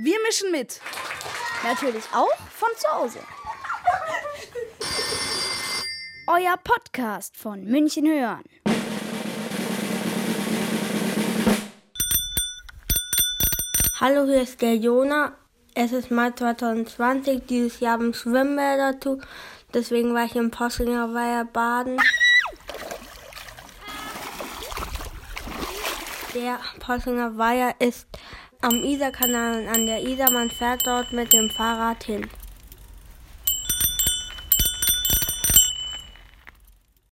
Wir mischen mit. Natürlich auch von zu Hause. Euer Podcast von München hören. Hallo, hier ist der Jona. Es ist Mai 2020. Dieses Jahr haben Schwimmbäder zu. Deswegen war ich im Possinger Weiher baden. Der Possinger Weiher ist am Isarkanal und an der Isar. Man fährt dort mit dem Fahrrad hin.